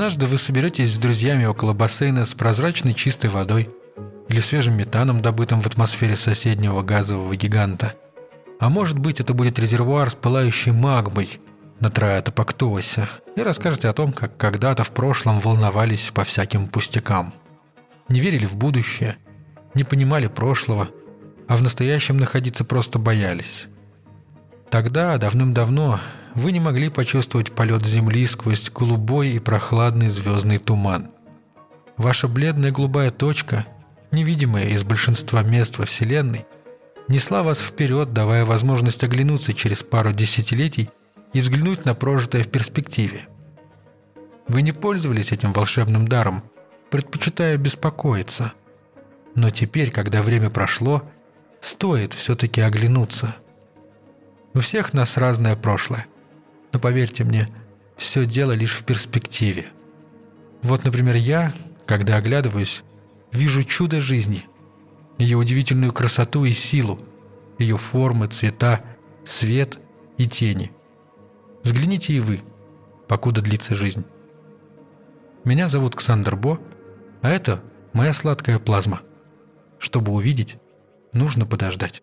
Однажды вы соберетесь с друзьями около бассейна с прозрачной чистой водой или свежим метаном, добытым в атмосфере соседнего газового гиганта. А может быть, это будет резервуар с пылающей магмой на Траэтопактосе, и расскажете о том, как когда-то в прошлом волновались по всяким пустякам. Не верили в будущее, не понимали прошлого, а в настоящем находиться просто боялись. Тогда, давным-давно, вы не могли почувствовать полет Земли сквозь голубой и прохладный звездный туман. Ваша бледная голубая точка, невидимая из большинства мест во Вселенной, несла вас вперед, давая возможность оглянуться через пару десятилетий и взглянуть на прожитое в перспективе. Вы не пользовались этим волшебным даром, предпочитая беспокоиться. Но теперь, когда время прошло, стоит все-таки оглянуться. У всех нас разное прошлое. Но поверьте мне, все дело лишь в перспективе. Вот, например, я, когда оглядываюсь, вижу чудо жизни, ее удивительную красоту и силу, ее формы, цвета, свет и тени. Взгляните и вы, покуда длится жизнь. Меня зовут Ксандр Бо, а это моя сладкая плазма. Чтобы увидеть, нужно подождать.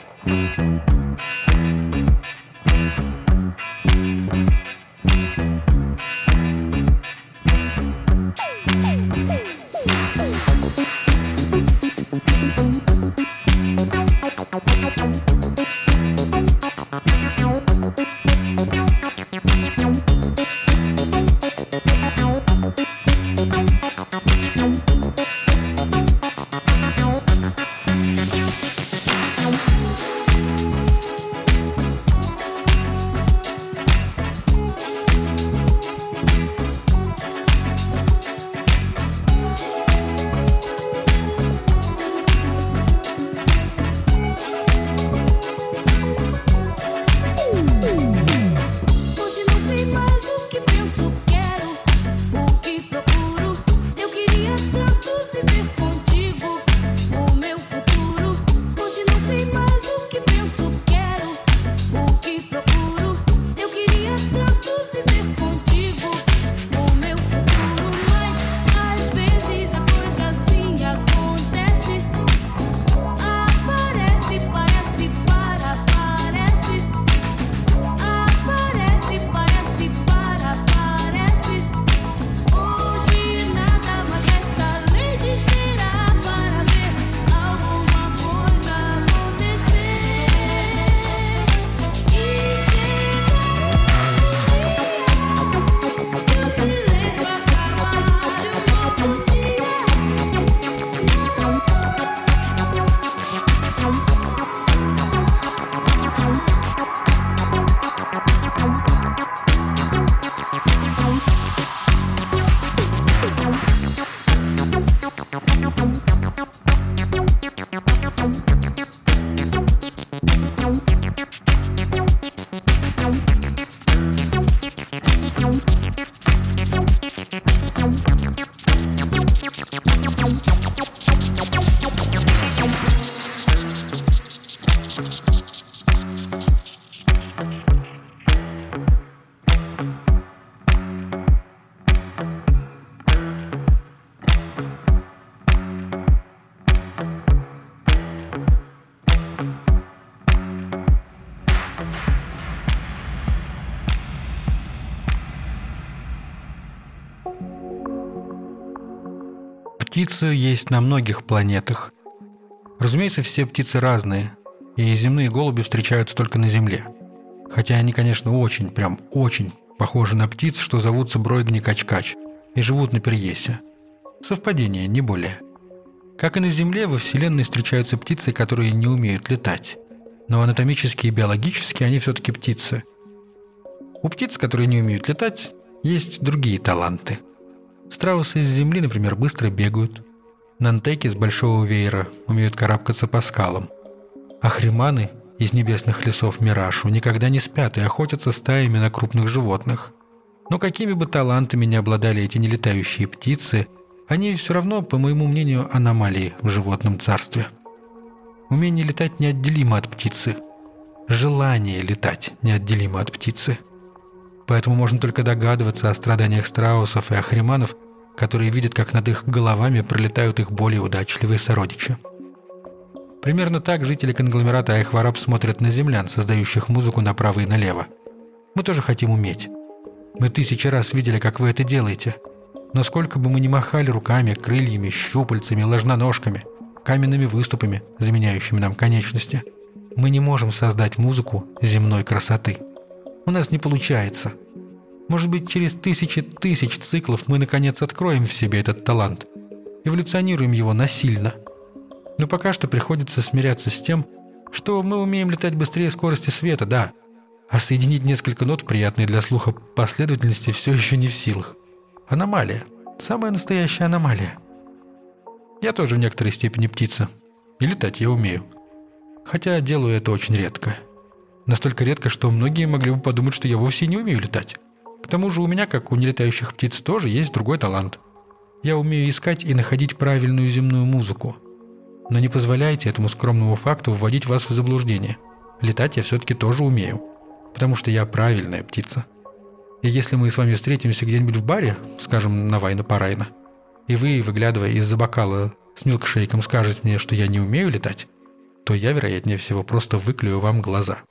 Птицы есть на многих планетах. Разумеется, все птицы разные, и земные голуби встречаются только на Земле. Хотя они, конечно, очень, прям очень похожи на птиц, что зовутся бройгни-кач-кач и живут на Перьесе. Совпадение, не более. Как и на Земле, во Вселенной встречаются птицы, которые не умеют летать. Но анатомически и биологически они все-таки птицы. У птиц, которые не умеют летать, есть другие таланты. Страусы из Земли, например, быстро бегают. Нантеки с большого веера умеют карабкаться по скалам. А хриманы из небесных лесов Мирашу никогда не спят и охотятся стаями на крупных животных. Но какими бы талантами ни обладали эти нелетающие птицы, они все равно, по моему мнению, аномалии в животном царстве. Умение летать неотделимо от птицы. Желание летать неотделимо от птицы. Поэтому можно только догадываться о страданиях страусов и ахриманов, которые видят, как над их головами пролетают их более удачливые сородичи. Примерно так жители конгломерата Айхвараб смотрят на землян, создающих музыку направо и налево. Мы тоже хотим уметь. Мы тысячи раз видели, как вы это делаете. Но сколько бы мы ни махали руками, крыльями, щупальцами, ложноножками, каменными выступами, заменяющими нам конечности, мы не можем создать музыку земной красоты. У нас не получается. Может быть, через тысячи тысяч циклов мы наконец откроем в себе этот талант, эволюционируем его насильно – но пока что приходится смиряться с тем, что мы умеем летать быстрее скорости света, да, а соединить несколько нот, приятные для слуха последовательности, все еще не в силах. Аномалия. Самая настоящая аномалия. Я тоже в некоторой степени птица. И летать я умею. Хотя делаю это очень редко. Настолько редко, что многие могли бы подумать, что я вовсе не умею летать. К тому же у меня, как у нелетающих птиц, тоже есть другой талант. Я умею искать и находить правильную земную музыку – но не позволяйте этому скромному факту вводить вас в заблуждение. Летать я все-таки тоже умею, потому что я правильная птица. И если мы с вами встретимся где-нибудь в баре, скажем, на Вайна-Парайна, и вы, выглядывая из-за бокала с милкшейком, скажете мне, что я не умею летать, то я, вероятнее всего, просто выклюю вам глаза.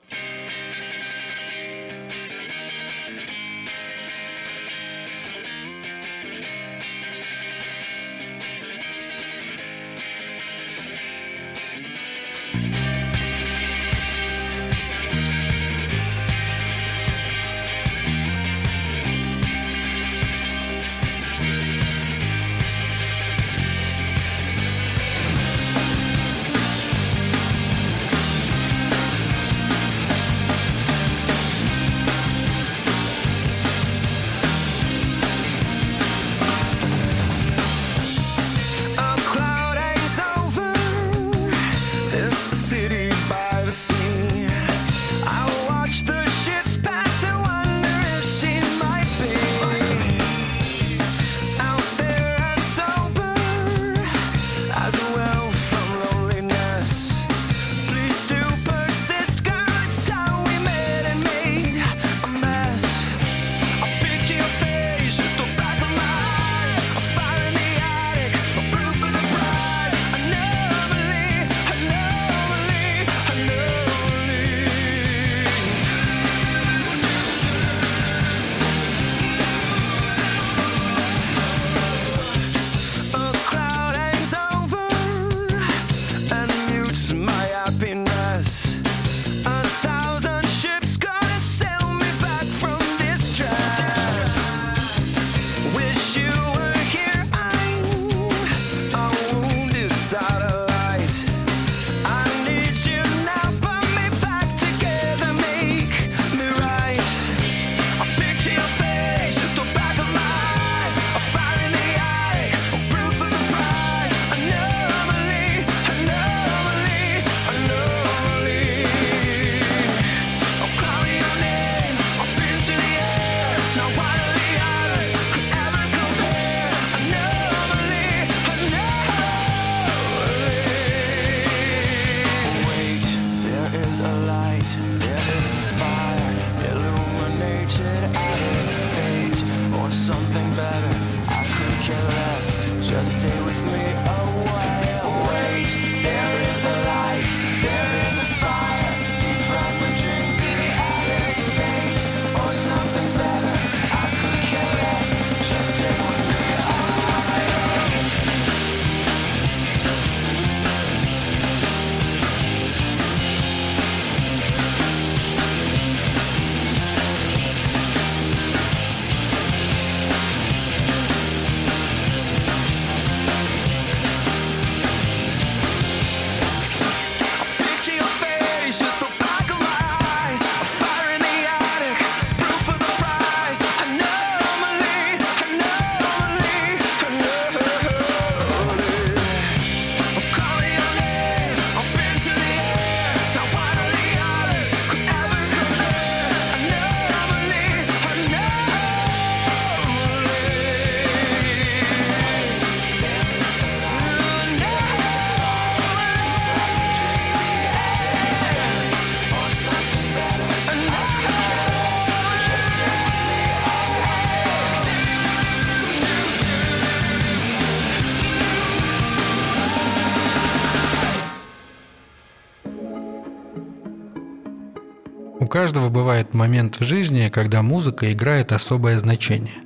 Каждого бывает момент в жизни, когда музыка играет особое значение.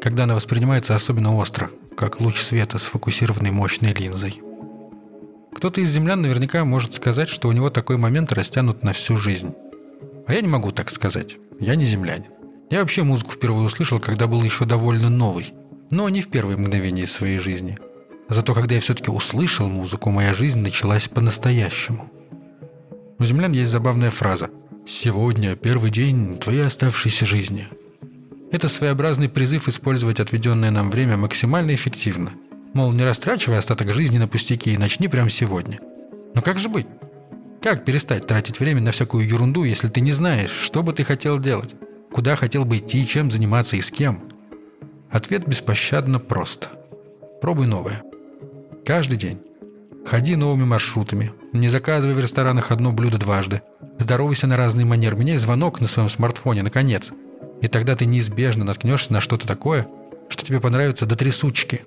Когда она воспринимается особенно остро, как луч света, сфокусированный мощной линзой. Кто-то из землян наверняка может сказать, что у него такой момент растянут на всю жизнь. А я не могу так сказать. Я не землянин. Я вообще музыку впервые услышал, когда был еще довольно новый. Но не в первые мгновения своей жизни. Зато когда я все-таки услышал музыку, моя жизнь началась по-настоящему. У землян есть забавная фраза «Сегодня первый день твоей оставшейся жизни». Это своеобразный призыв использовать отведенное нам время максимально эффективно. Мол, не растрачивай остаток жизни на пустяки и начни прямо сегодня. Но как же быть? Как перестать тратить время на всякую ерунду, если ты не знаешь, что бы ты хотел делать? Куда хотел бы идти, чем заниматься и с кем? Ответ беспощадно прост. Пробуй новое. Каждый день. Ходи новыми маршрутами. Не заказывай в ресторанах одно блюдо дважды. Здоровайся на разные манеры. Меняй звонок на своем смартфоне, наконец. И тогда ты неизбежно наткнешься на что-то такое, что тебе понравится до трясучки.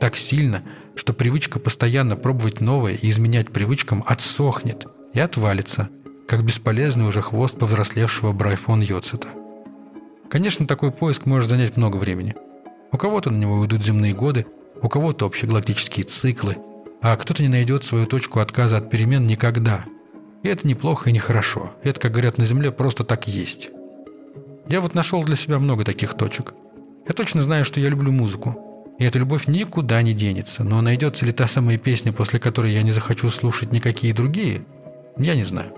Так сильно, что привычка постоянно пробовать новое и изменять привычкам отсохнет – и отвалится, как бесполезный уже хвост повзрослевшего Брайфон Йоцета. Конечно, такой поиск может занять много времени. У кого-то на него уйдут земные годы, у кого-то общегалактические циклы, а кто-то не найдет свою точку отказа от перемен никогда. И это неплохо и нехорошо. Это, как говорят на Земле, просто так есть. Я вот нашел для себя много таких точек. Я точно знаю, что я люблю музыку. И эта любовь никуда не денется. Но найдется ли та самая песня, после которой я не захочу слушать никакие другие – я не знаю.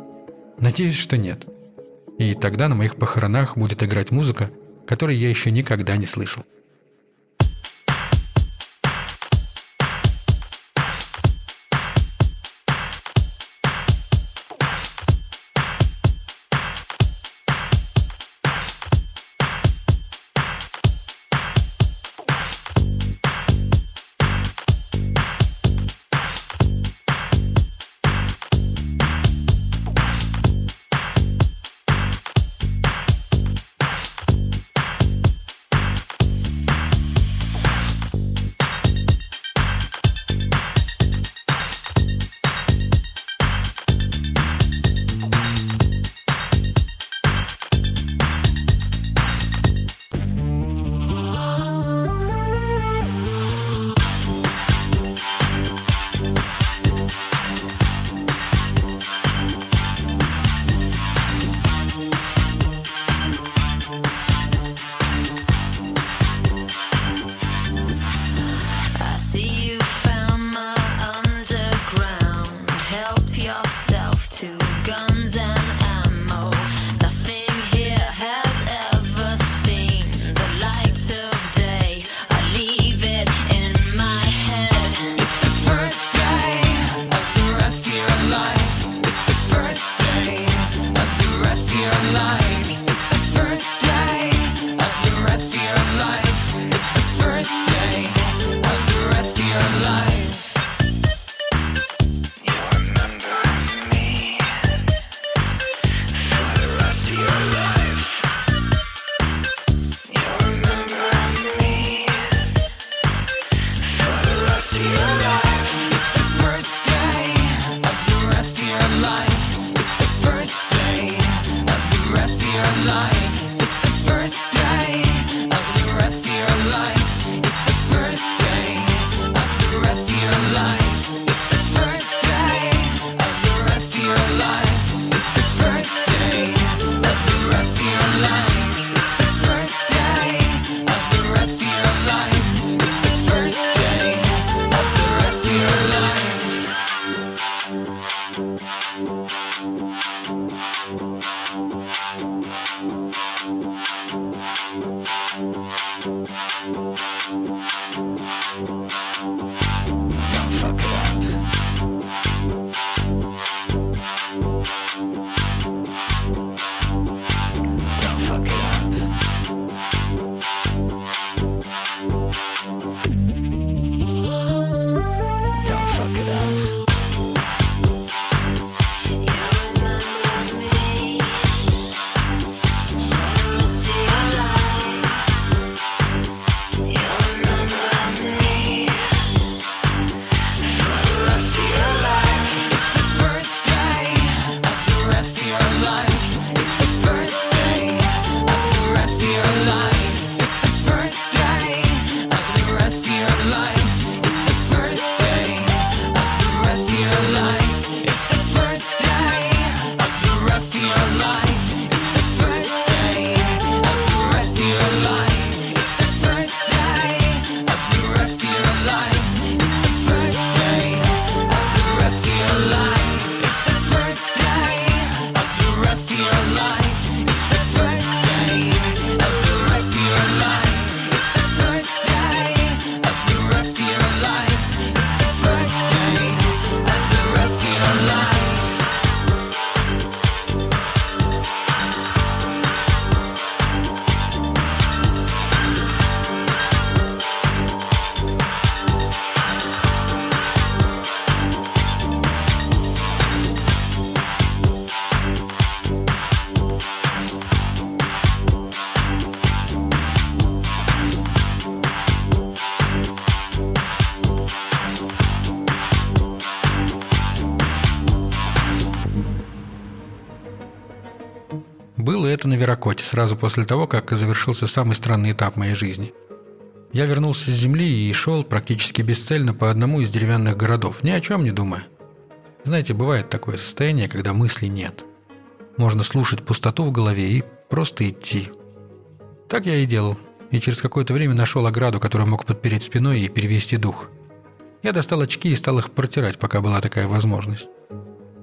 Надеюсь, что нет. И тогда на моих похоронах будет играть музыка, которой я еще никогда не слышал. Веракоте, сразу после того, как завершился самый странный этап моей жизни. Я вернулся с земли и шел практически бесцельно по одному из деревянных городов, ни о чем не думая. Знаете, бывает такое состояние, когда мыслей нет. Можно слушать пустоту в голове и просто идти. Так я и делал, и через какое-то время нашел ограду, которую мог подпереть спиной и перевести дух. Я достал очки и стал их протирать, пока была такая возможность.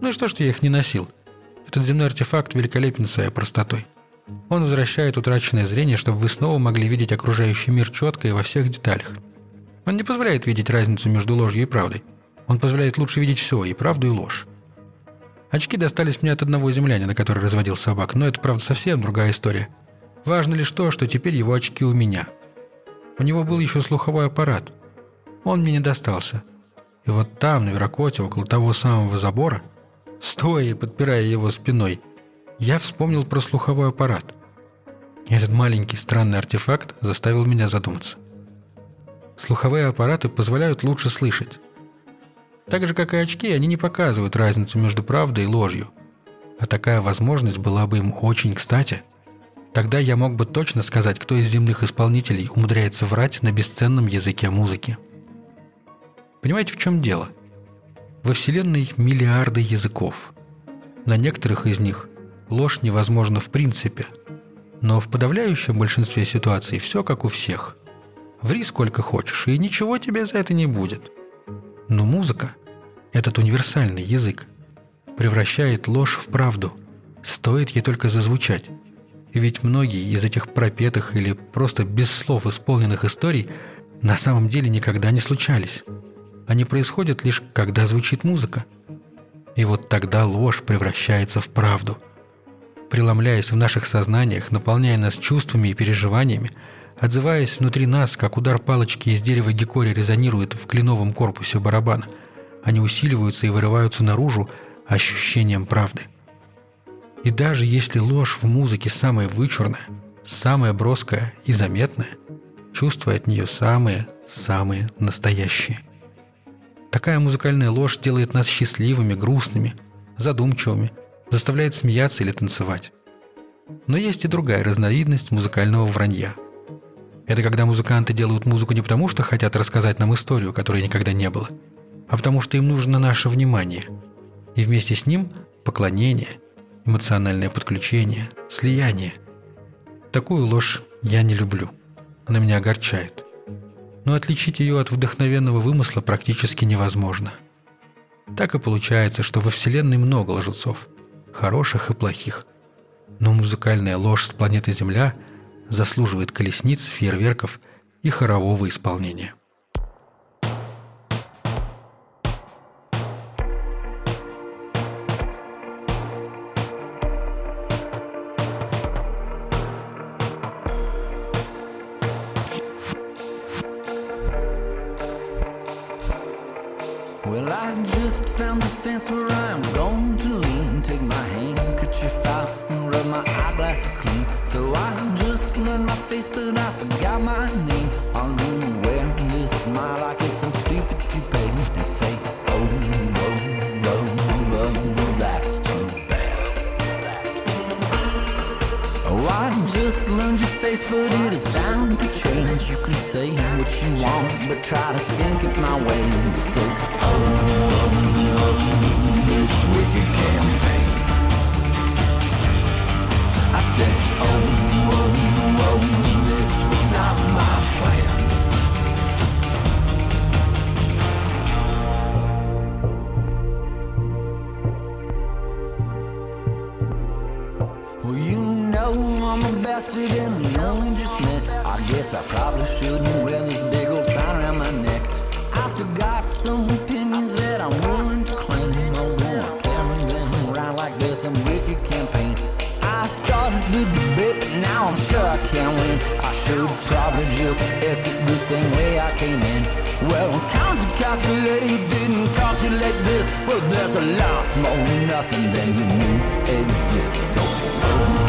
Ну и что, что я их не носил? Этот земной артефакт великолепен своей простотой. Он возвращает утраченное зрение, чтобы вы снова могли видеть окружающий мир четко и во всех деталях. Он не позволяет видеть разницу между ложью и правдой. Он позволяет лучше видеть все, и правду, и ложь. Очки достались мне от одного землянина, который разводил собак, но это, правда, совсем другая история. Важно лишь то, что теперь его очки у меня. У него был еще слуховой аппарат. Он мне не достался. И вот там, на Веракоте, около того самого забора, стоя и подпирая его спиной, я вспомнил про слуховой аппарат. Этот маленький странный артефакт заставил меня задуматься. Слуховые аппараты позволяют лучше слышать. Так же, как и очки, они не показывают разницу между правдой и ложью. А такая возможность была бы им очень кстати. Тогда я мог бы точно сказать, кто из земных исполнителей умудряется врать на бесценном языке музыки. Понимаете, в чем дело? Во Вселенной миллиарды языков. На некоторых из них ложь невозможна в принципе. Но в подавляющем большинстве ситуаций все как у всех. Ври сколько хочешь, и ничего тебе за это не будет. Но музыка этот универсальный язык превращает ложь в правду. Стоит ей только зазвучать. Ведь многие из этих пропетых или просто без слов исполненных историй на самом деле никогда не случались. Они происходят лишь когда звучит музыка. И вот тогда ложь превращается в правду. Преломляясь в наших сознаниях, наполняя нас чувствами и переживаниями, отзываясь внутри нас, как удар палочки из дерева гекори резонирует в кленовом корпусе барабана – они усиливаются и вырываются наружу ощущением правды. И даже если ложь в музыке самая вычурная, самая броская и заметная, чувства от нее самые-самые настоящие. Такая музыкальная ложь делает нас счастливыми, грустными, задумчивыми, заставляет смеяться или танцевать. Но есть и другая разновидность музыкального вранья. Это когда музыканты делают музыку не потому, что хотят рассказать нам историю, которой никогда не было – а потому что им нужно наше внимание. И вместе с ним поклонение, эмоциональное подключение, слияние. Такую ложь я не люблю. Она меня огорчает. Но отличить ее от вдохновенного вымысла практически невозможно. Так и получается, что во Вселенной много лжецов, хороших и плохих. Но музыкальная ложь с планеты Земля заслуживает колесниц, фейерверков и хорового исполнения. but it is bound to change. You can say what you want, but try to think of my way. So, oh, oh, oh, this wicked campaign. I probably shouldn't wear this big old sign around my neck. I still got some opinions that I'm willing to claim. I'm gonna carry them around like this and wicked campaign. I started the debate, now I'm sure I can't win. I should probably just exit the same way I came in. Well, time to calculate, didn't calculate this. but there's a lot more nothing than you knew exists. So,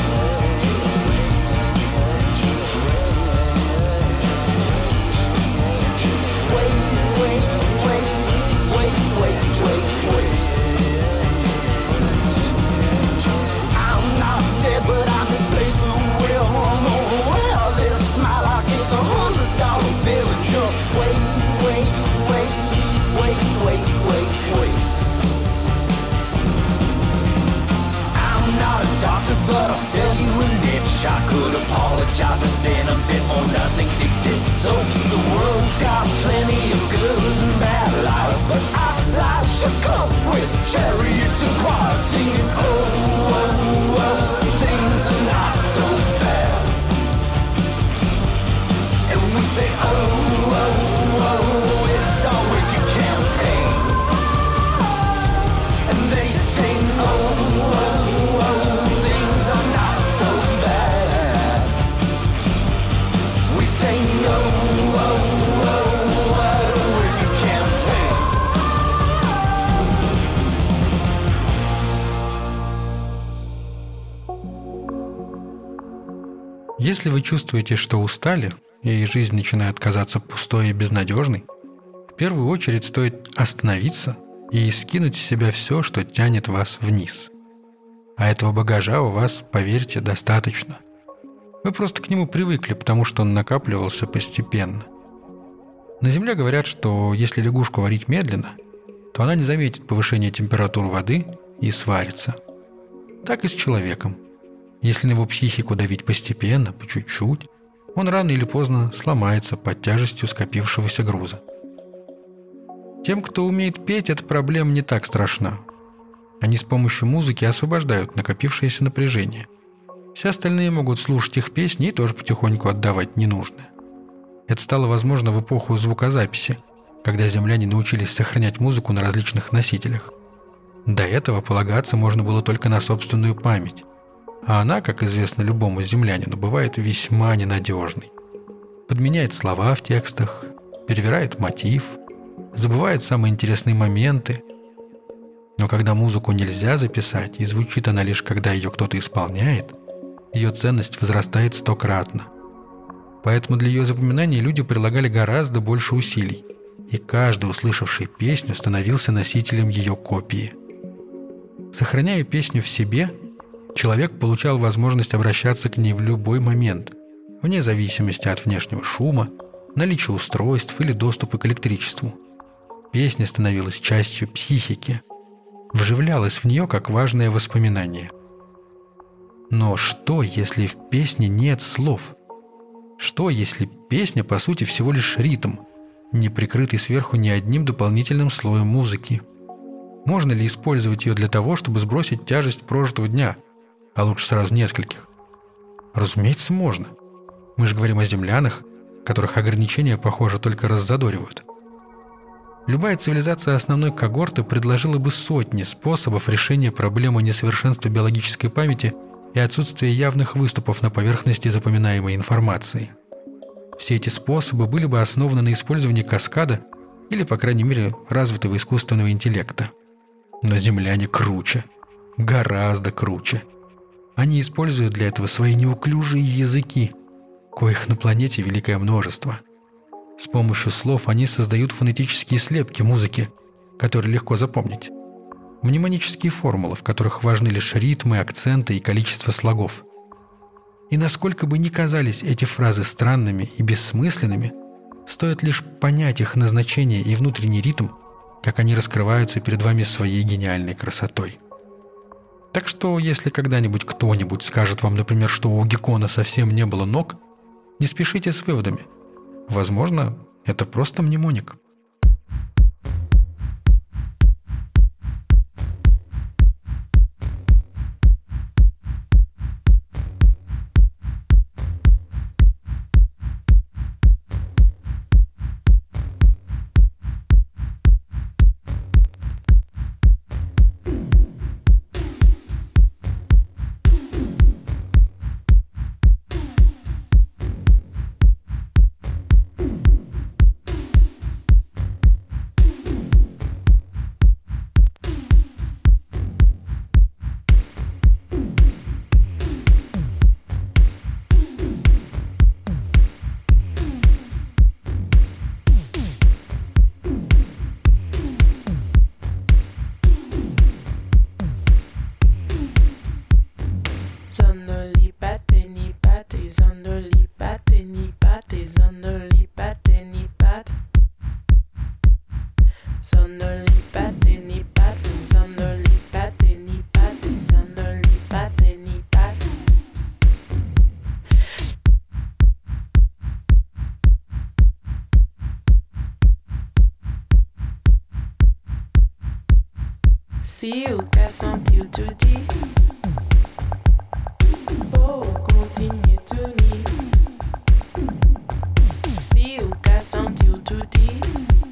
чувствуете, что устали, и жизнь начинает казаться пустой и безнадежной, в первую очередь стоит остановиться и скинуть с себя все, что тянет вас вниз. А этого багажа у вас, поверьте, достаточно. Вы просто к нему привыкли, потому что он накапливался постепенно. На Земле говорят, что если лягушку варить медленно, то она не заметит повышения температуры воды и сварится. Так и с человеком. Если на его психику давить постепенно, по чуть-чуть, он рано или поздно сломается под тяжестью скопившегося груза. Тем, кто умеет петь, эта проблема не так страшна. Они с помощью музыки освобождают накопившееся напряжение. Все остальные могут слушать их песни и тоже потихоньку отдавать ненужное. Это стало возможно в эпоху звукозаписи, когда земляне научились сохранять музыку на различных носителях. До этого полагаться можно было только на собственную память, а она, как известно любому землянину, бывает весьма ненадежной. Подменяет слова в текстах, перевирает мотив, забывает самые интересные моменты. Но когда музыку нельзя записать, и звучит она лишь когда ее кто-то исполняет, ее ценность возрастает стократно. Поэтому для ее запоминания люди прилагали гораздо больше усилий, и каждый, услышавший песню, становился носителем ее копии. Сохраняя песню в себе, человек получал возможность обращаться к ней в любой момент, вне зависимости от внешнего шума, наличия устройств или доступа к электричеству. Песня становилась частью психики, вживлялась в нее как важное воспоминание. Но что, если в песне нет слов? Что, если песня, по сути, всего лишь ритм, не прикрытый сверху ни одним дополнительным слоем музыки? Можно ли использовать ее для того, чтобы сбросить тяжесть прожитого дня, а лучше сразу нескольких? Разумеется, можно. Мы же говорим о землянах, которых ограничения, похоже, только раззадоривают. Любая цивилизация основной когорты предложила бы сотни способов решения проблемы несовершенства биологической памяти и отсутствия явных выступов на поверхности запоминаемой информации. Все эти способы были бы основаны на использовании каскада или, по крайней мере, развитого искусственного интеллекта. Но земляне круче. Гораздо круче. Они используют для этого свои неуклюжие языки, коих на планете великое множество. С помощью слов они создают фонетические слепки музыки, которые легко запомнить. Мнемонические формулы, в которых важны лишь ритмы, акценты и количество слогов. И насколько бы ни казались эти фразы странными и бессмысленными, стоит лишь понять их назначение и внутренний ритм, как они раскрываются перед вами своей гениальной красотой. Так что, если когда-нибудь кто-нибудь скажет вам, например, что у Геккона совсем не было ног, не спешите с выводами. Возможно, это просто мнемоник. se o qu'a senti ou tout dit. Oh, continue tout dit. Se o qu'a senti ou tout dit.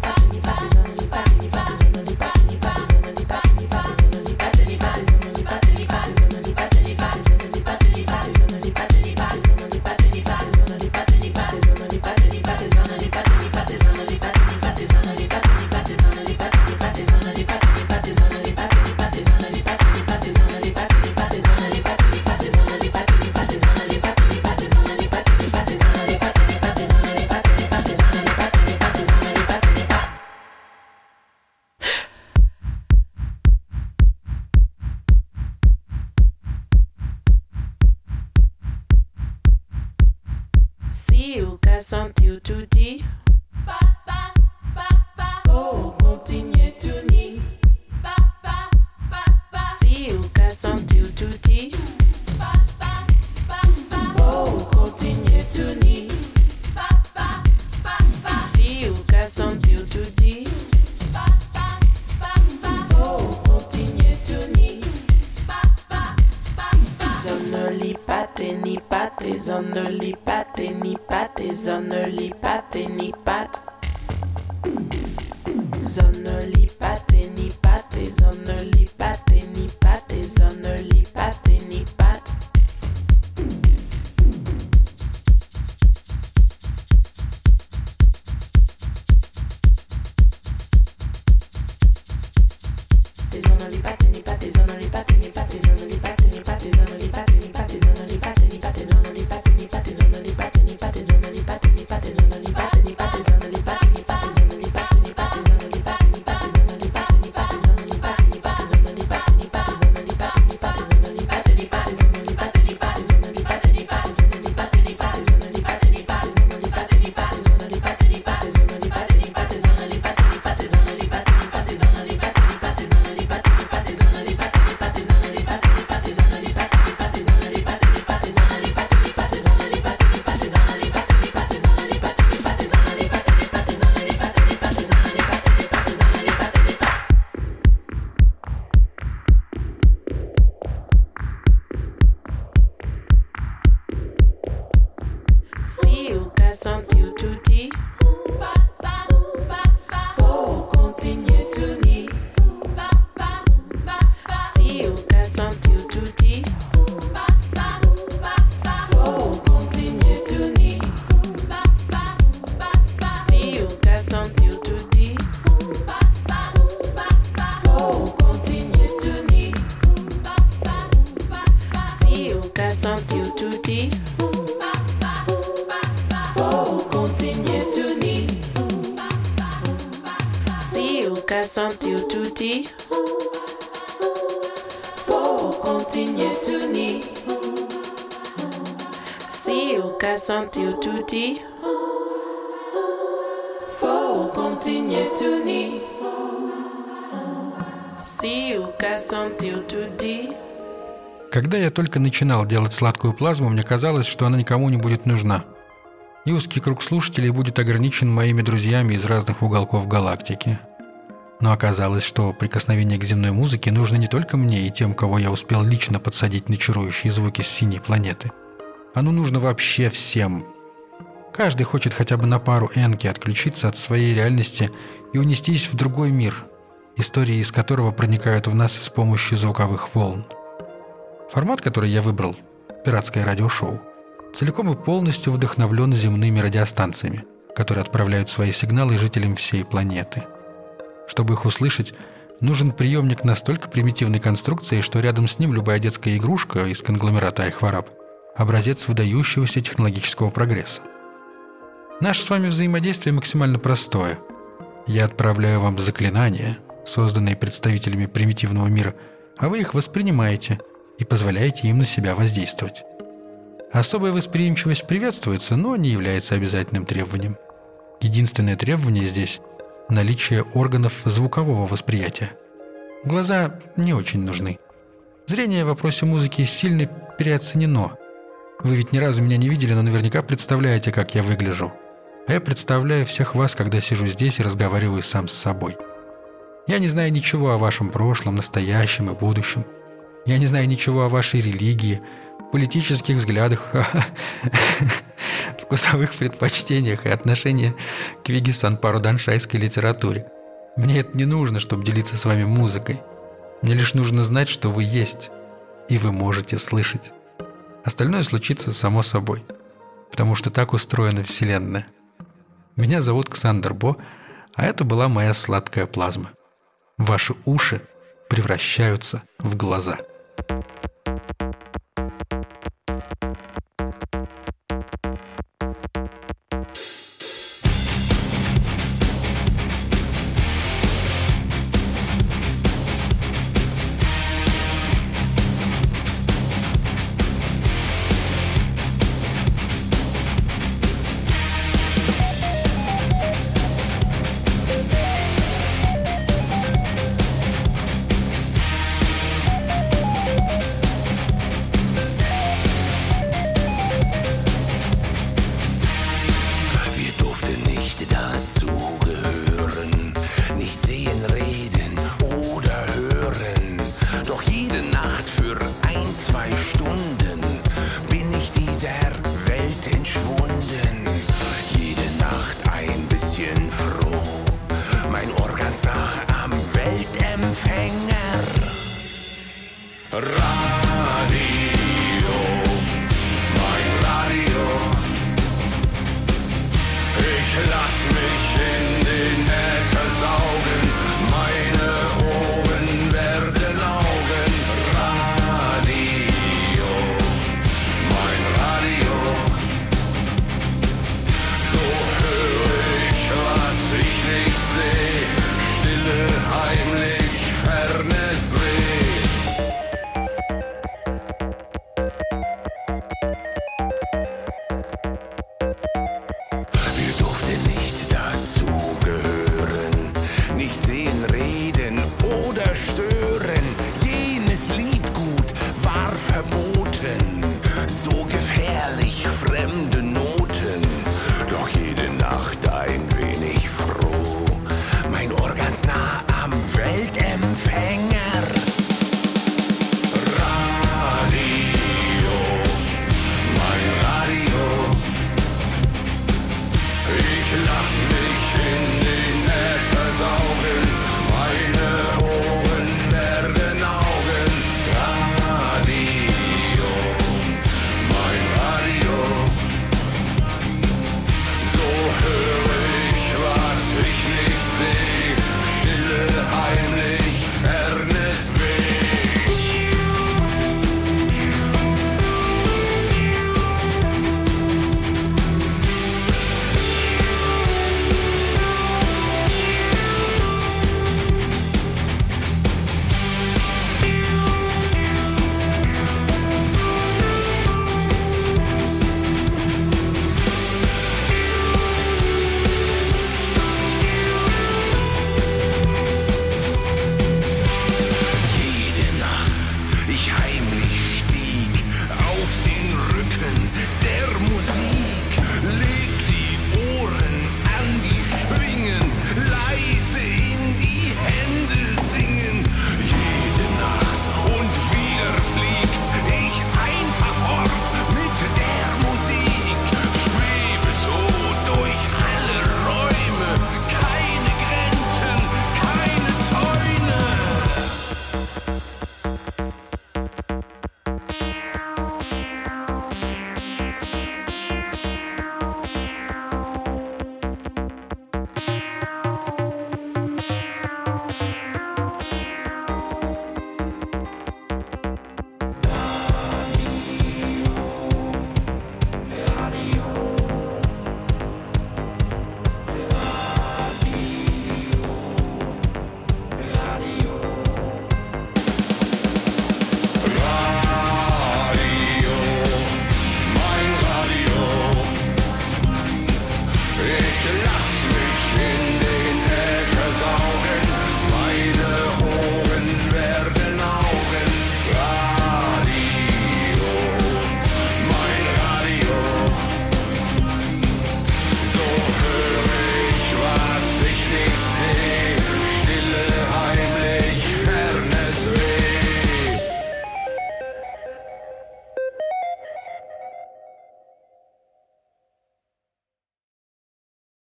Bye. partir tout dit. Faut continuer tout dit. Когда я только начинал делать сладкую плазму, мне казалось, что она никому не будет нужна. И узкий круг слушателей будет ограничен моими друзьями из разных уголков галактики. Но оказалось, что прикосновение к земной музыке нужно не только мне и тем, кого я успел лично подсадить на чарующие звуки с синей планеты – оно нужно вообще всем. Каждый хочет хотя бы на пару энки отключиться от своей реальности и унестись в другой мир, истории из которого проникают в нас с помощью звуковых волн. Формат, который я выбрал – пиратское радиошоу – целиком и полностью вдохновлен земными радиостанциями, которые отправляют свои сигналы жителям всей планеты. Чтобы их услышать, нужен приемник настолько примитивной конструкции, что рядом с ним любая детская игрушка из конгломерата Айхвараб – образец выдающегося технологического прогресса. Наше с вами взаимодействие максимально простое. Я отправляю вам заклинания, созданные представителями примитивного мира, а вы их воспринимаете и позволяете им на себя воздействовать. Особая восприимчивость приветствуется, но не является обязательным требованием. Единственное требование здесь – наличие органов звукового восприятия. Глаза не очень нужны. Зрение в вопросе музыки сильно переоценено. Вы ведь ни разу меня не видели, но наверняка представляете, как я выгляжу. А я представляю всех вас, когда сижу здесь и разговариваю сам с собой. Я не знаю ничего о вашем прошлом, настоящем и будущем. Я не знаю ничего о вашей религии – политических взглядах, вкусовых предпочтениях и отношении к вегисан-пароданшайской литературе. Мне это не нужно, чтобы делиться с вами музыкой. Мне лишь нужно знать, что вы есть, и вы можете слышать. Остальное случится само собой, потому что так устроена Вселенная. Меня зовут Ксандер Бо, а это была моя сладкая плазма. Ваши уши превращаются в глаза. Nacht für ein, zwei Stunden bin ich dieser Welt entschwunden. Jede Nacht ein bisschen froh, mein Ohr ganz nach am Weltempfänger. Radio, mein Radio, ich lass mich in den Äther saugen.